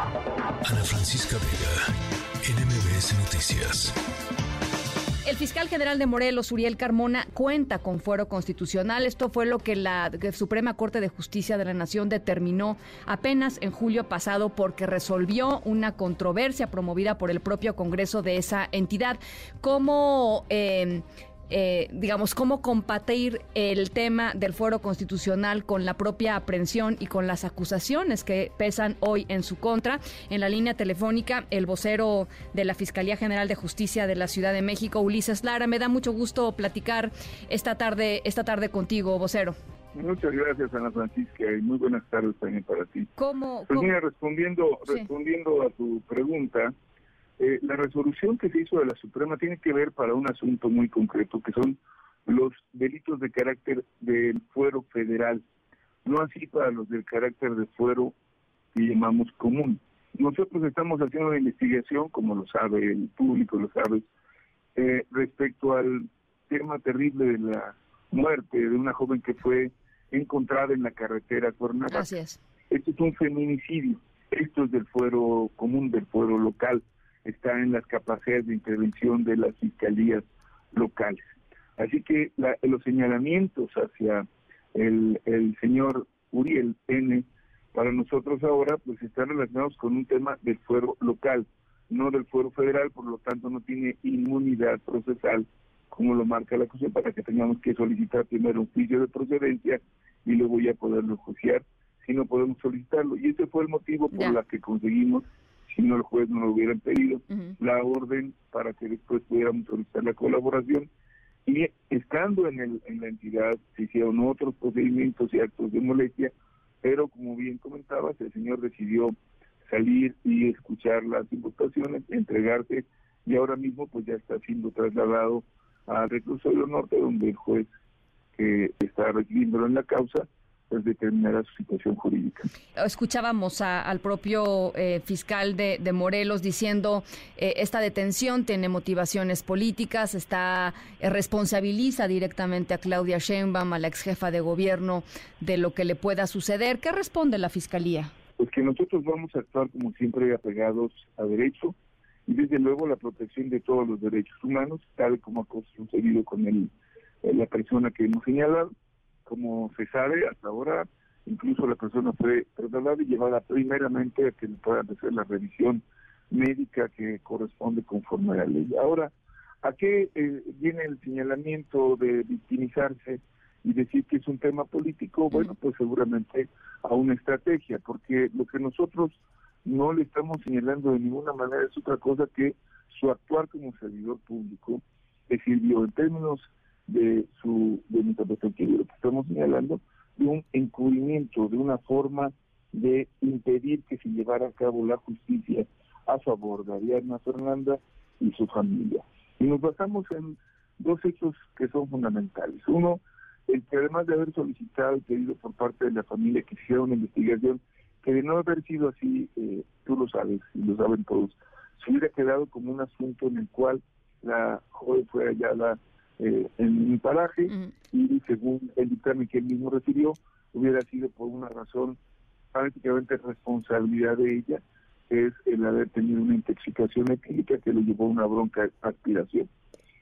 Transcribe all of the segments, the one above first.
Ana Francisca Vega, NMBS Noticias. El fiscal general de Morelos, Uriel Carmona, cuenta con fuero constitucional. Esto fue lo que la Suprema Corte de Justicia de la Nación determinó apenas en julio pasado porque resolvió una controversia promovida por el propio Congreso de esa entidad. ¿Cómo eh, eh, digamos, cómo compatir el tema del fuero constitucional con la propia aprehensión y con las acusaciones que pesan hoy en su contra. En la línea telefónica, el vocero de la Fiscalía General de Justicia de la Ciudad de México, Ulises Lara. Me da mucho gusto platicar esta tarde, esta tarde contigo, vocero. Muchas gracias, Ana Francisca, y muy buenas tardes también para ti. ¿Cómo? Pues mira, respondiendo, respondiendo a tu pregunta, eh, la resolución que se hizo de la Suprema tiene que ver para un asunto muy concreto, que son los delitos de carácter del fuero federal, no así para los del carácter de fuero que llamamos común. Nosotros estamos haciendo una investigación, como lo sabe el público, lo sabe, eh, respecto al tema terrible de la muerte de una joven que fue encontrada en la carretera Cuernavaca. Gracias. Esto es un feminicidio. Esto es del fuero común, del fuero local está en las capacidades de intervención de las fiscalías locales. Así que los señalamientos hacia el, el señor Uriel N para nosotros ahora pues están relacionados con un tema del fuero local, no del fuero federal, por lo tanto no tiene inmunidad procesal como lo marca la Constitución para que tengamos que solicitar primero un juicio de procedencia y luego ya poderlo juzgar si no podemos solicitarlo. Y ese fue el motivo por el que conseguimos si no el juez no lo hubiera pedido, la orden para que después pudiéramos solicitar la colaboración. Y estando en, el, en la entidad se hicieron otros procedimientos y actos de molestia, pero como bien comentabas, el señor decidió salir y escuchar las imputaciones, entregarse y ahora mismo pues ya está siendo trasladado al reclusorio norte donde el juez que está recibiéndolo en la causa pues determinará su situación jurídica. Escuchábamos al propio eh, fiscal de, Morelos diciendo eh, esta detención tiene motivaciones políticas, está eh, responsabiliza directamente a Claudia Sheinbaum, a la ex jefa de gobierno, de lo que le pueda suceder. ¿Qué responde la fiscalía? Pues que nosotros vamos a actuar como siempre apegados a derecho y desde luego la protección de todos los derechos humanos, tal como ha sucedido con el, la persona que hemos señalado como se sabe, hasta ahora incluso la persona fue trasladada y llevada primeramente a que le puedan hacer la revisión médica que corresponde conforme a la ley. Ahora, ¿a qué eh, viene el señalamiento de victimizarse y decir que es un tema político? Bueno, pues seguramente a una estrategia, porque lo que nosotros no le estamos señalando de ninguna manera es otra cosa que su actuar como servidor público le sirvió en términos de su de nuestra perspectiva, lo que estamos señalando, de un encubrimiento, de una forma de impedir que se llevara a cabo la justicia a favor de Ariadna Fernanda y su familia. Y nos basamos en dos hechos que son fundamentales. Uno, el que además de haber solicitado y pedido por parte de la familia que hiciera una investigación, que de no haber sido así, eh, tú lo sabes y lo saben todos, se hubiera quedado como un asunto en el cual la joven fue hallada eh, en un paraje y según el dictamen que él mismo recibió, hubiera sido por una razón prácticamente responsabilidad de ella, que es el haber tenido una intoxicación etílica que le llevó a una bronca aspiración.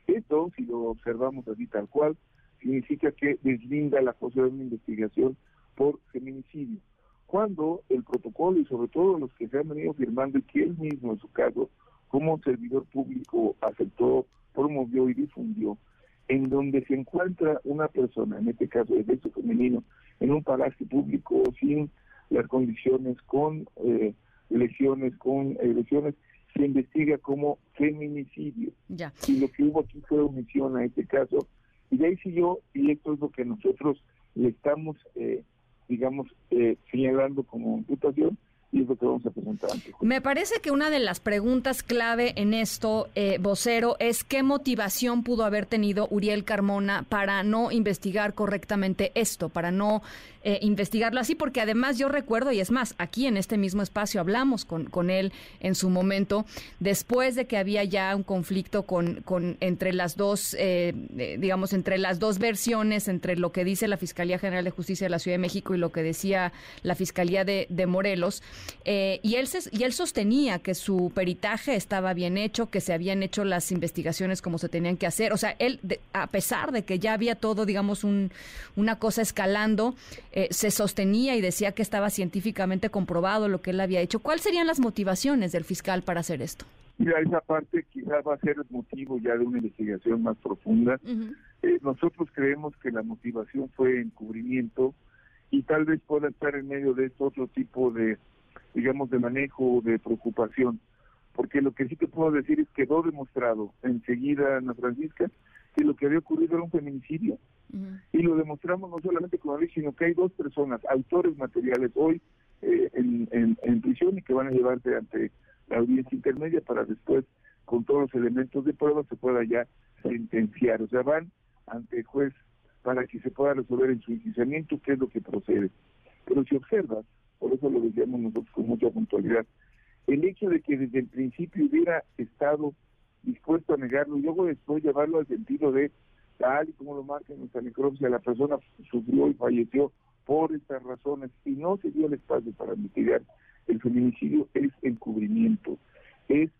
Esto, si lo observamos así tal cual, significa que deslinda la posibilidad de una investigación por feminicidio. Cuando el protocolo y sobre todo los que se han venido firmando y que él mismo en su caso como servidor público aceptó, promovió y difundió, en donde se encuentra una persona, en este caso de sexo femenino, en un palacio público sin las condiciones, con eh, lesiones, con lesiones, se investiga como feminicidio. Y lo que hubo aquí fue omisión a este caso. Y de ahí siguió, y esto es lo que nosotros le estamos, eh, digamos, eh, señalando como imputación, Me parece que una de las preguntas clave en esto, eh, vocero, es qué motivación pudo haber tenido Uriel Carmona para no investigar correctamente esto, para no eh, investigarlo así, porque además yo recuerdo, y es más, aquí en este mismo espacio hablamos con, con él en su momento, después de que había ya un conflicto con, con entre las dos, eh, digamos, entre las dos versiones, entre lo que dice la Fiscalía General de Justicia de la Ciudad de México y lo que decía la Fiscalía de, de Morelos, eh, y, él y él sostenía que su peritaje estaba bien hecho, que se habían hecho las investigaciones como se tenían que hacer. O sea, él, a pesar de que ya había todo, digamos, un, una cosa escalando, eh, se sostenía y decía que estaba científicamente comprobado lo que él había hecho. ¿Cuáles serían las motivaciones del fiscal para hacer esto? Mira, esa parte quizás va a ser el motivo ya de una investigación más profunda. Eh, nosotros creemos que la motivación fue encubrimiento y tal vez pueda estar en medio de este otro tipo de, digamos, de manejo, de preocupación. Porque lo que sí te puedo decir es que quedó demostrado enseguida, Ana Francisca, que lo que había ocurrido era un feminicidio. Y lo demostramos no solamente con la ley, sino que hay dos personas, autores materiales hoy eh, en, en prisión y que van a llevarse ante la audiencia intermedia para después, con todos los elementos de prueba, se pueda ya sentenciar. O sea, van ante el juez para que se pueda resolver en su enjuiciamiento qué es lo que procede. Pero si observas, por eso lo decíamos nosotros con mucha puntualidad, el hecho de que desde el principio hubiera estado dispuesto a negarlo y luego después llevarlo al sentido de tal y como lo marca nuestra necropsia, la persona sufrió y falleció por estas razones y no se dio el espacio para investigar el feminicidio es encubrimiento, es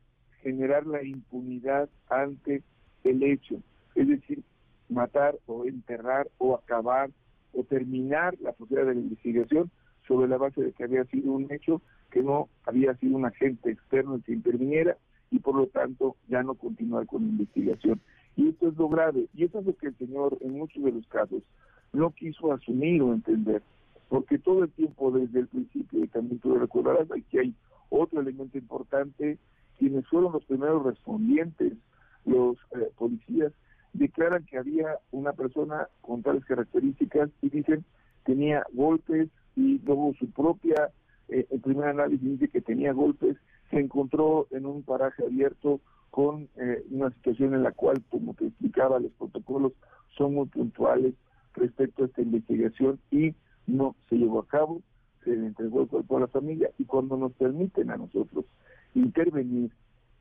generar la impunidad ante el hecho, es decir, matar o enterrar o acabar o terminar la posibilidad de la investigación sobre la base de que había sido un hecho que no había sido un agente externo que interviniera y por lo tanto ya no continuar con la investigación. Y esto es lo grave, y eso es lo que el señor en muchos de los casos no quiso asumir o entender porque todo el tiempo desde el principio, y también tú lo recordarás, aquí hay otro elemento importante, quienes fueron los primeros respondientes, los eh, policías, declaran que había una persona con tales características y dicen tenía golpes y luego su propia, eh, el primer análisis dice que tenía golpes, se encontró en un paraje abierto con eh, una situación en la cual, como te explicaba, los protocolos son muy puntuales respecto a esta investigación y no se llevó a cabo, se le entregó el cuerpo a la familia y cuando nos permiten a nosotros intervenir,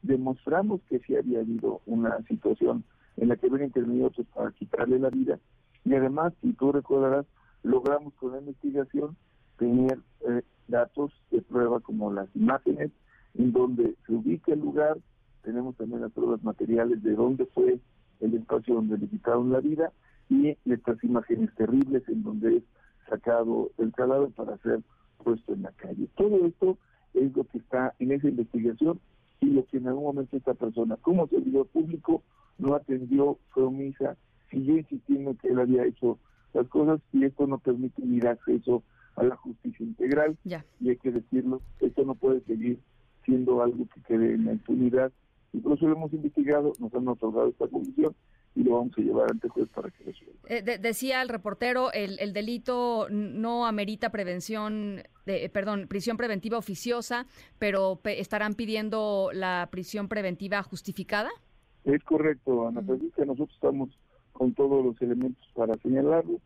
demostramos que sí había habido una situación en la que habían intervenido para quitarle la vida. Y además, si tú recordarás, logramos con la investigación tener eh, datos de prueba como las imágenes en donde se ubica el lugar, tenemos también las pruebas materiales de dónde fue el espacio donde le la vida y estas imágenes terribles en donde es sacado el cadáver para ser puesto en la calle. Todo esto es lo que está en esa investigación y lo que en algún momento esta persona, como servidor público, no atendió, fue omisa, siguió insistiendo que él había hecho las cosas y esto no permite ni acceso a la justicia integral. Y hay que decirlo, esto no puede seguir siendo algo que quede en la impunidad. Y por eso lo hemos investigado, nos han otorgado esta comisión y lo vamos a llevar ante juez para que resuelva. Eh, decía el reportero, el, el, delito no amerita prevención, de, eh, perdón, prisión preventiva oficiosa, pero estarán pidiendo la prisión preventiva justificada. Es correcto, Ana Francisca, nosotros estamos con todos los elementos para señalarlo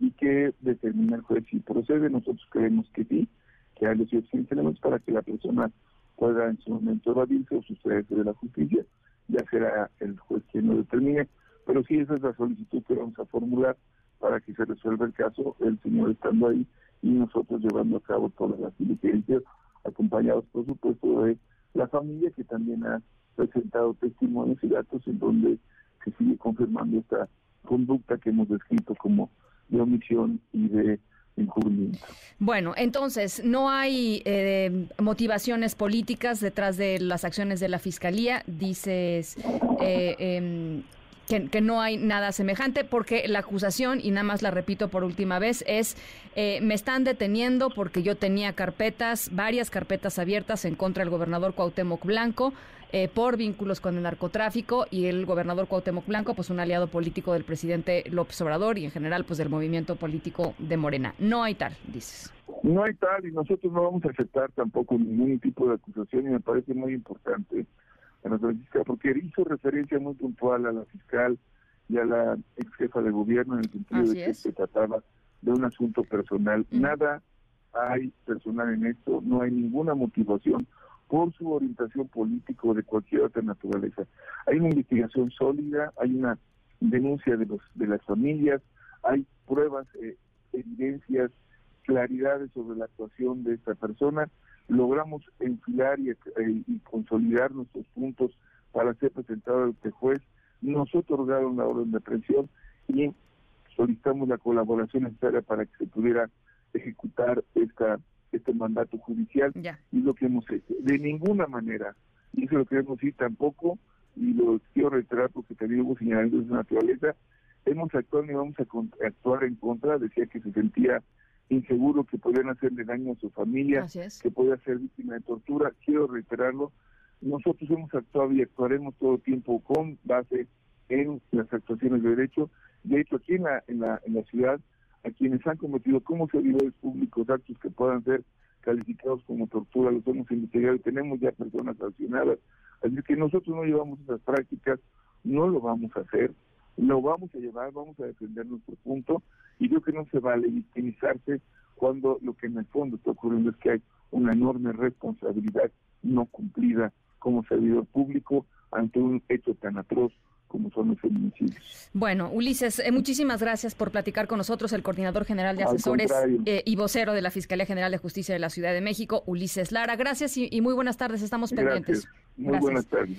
y que determina el juez si procede. Nosotros creemos que sí, que hay los suficientes elementos para que la persona pueda en su momento evadirse o sustraerse de la justicia, ya será el juez quien lo determine pero sí, esa es la solicitud que vamos a formular para que se resuelva el caso, el señor estando ahí y nosotros llevando a cabo todas las diligencias, acompañados por supuesto de la familia que también ha presentado testimonios y datos en donde se sigue confirmando esta conducta que hemos descrito como de omisión y de encubrimiento. Bueno, entonces, no hay eh, motivaciones políticas detrás de las acciones de la Fiscalía, dices, eh, que, no hay nada semejante, porque la acusación, y nada más la repito por última vez, es eh, me están deteniendo porque yo tenía carpetas, varias carpetas abiertas en contra del gobernador Cuauhtémoc Blanco eh, por vínculos con el narcotráfico y el gobernador Cuauhtémoc Blanco, pues un aliado político del presidente López Obrador y en general pues del movimiento político de Morena. No hay tal, dices. No hay tal y nosotros no vamos a aceptar tampoco ningún tipo de acusación y me parece muy importante porque hizo referencia muy puntual a la fiscal y a la ex jefa de gobierno en el sentido de que se trataba de un asunto personal. Nada hay personal en esto, no hay ninguna motivación por su orientación política o de cualquier otra naturaleza. Hay una investigación sólida, hay una denuncia de los de las familias, hay pruebas, eh, evidencias, claridades sobre la actuación de esta persona logramos enfilar y, y consolidar nuestros puntos para ser presentados ante juez, nos otorgaron la orden de aprehensión y solicitamos la colaboración necesaria para que se pudiera ejecutar esta este mandato judicial y lo que hemos hecho. De ninguna manera, y eso lo queremos decir tampoco, y lo quiero reiterar porque también hubo señalamientos de naturaleza, hemos actuado y vamos a actuar en contra, decía que se sentía inseguro, que podían hacerle daño a su familia, que podía ser víctima de tortura, quiero reiterarlo, nosotros hemos actuado y actuaremos todo el tiempo con base en las actuaciones de derecho, de hecho aquí en la, en la, en la ciudad a quienes han cometido como servidores públicos actos que puedan ser calificados como tortura, los hemos investigado y tenemos ya personas sancionadas. Así que nosotros no llevamos esas prácticas, no lo vamos a hacer, lo vamos a llevar, vamos a defender nuestro punto y creo que no se vale victimizarse cuando lo que en el fondo está ocurriendo es que hay una enorme responsabilidad no cumplida como servidor público ante un hecho tan atroz como son los feminicidios. Bueno, Ulises, eh, muchísimas gracias por platicar con nosotros, el coordinador general de asesores eh, y vocero de la Fiscalía General de Justicia de la Ciudad de México, Ulises Lara. Gracias y, muy buenas tardes, estamos pendientes. Muy buenas tardes.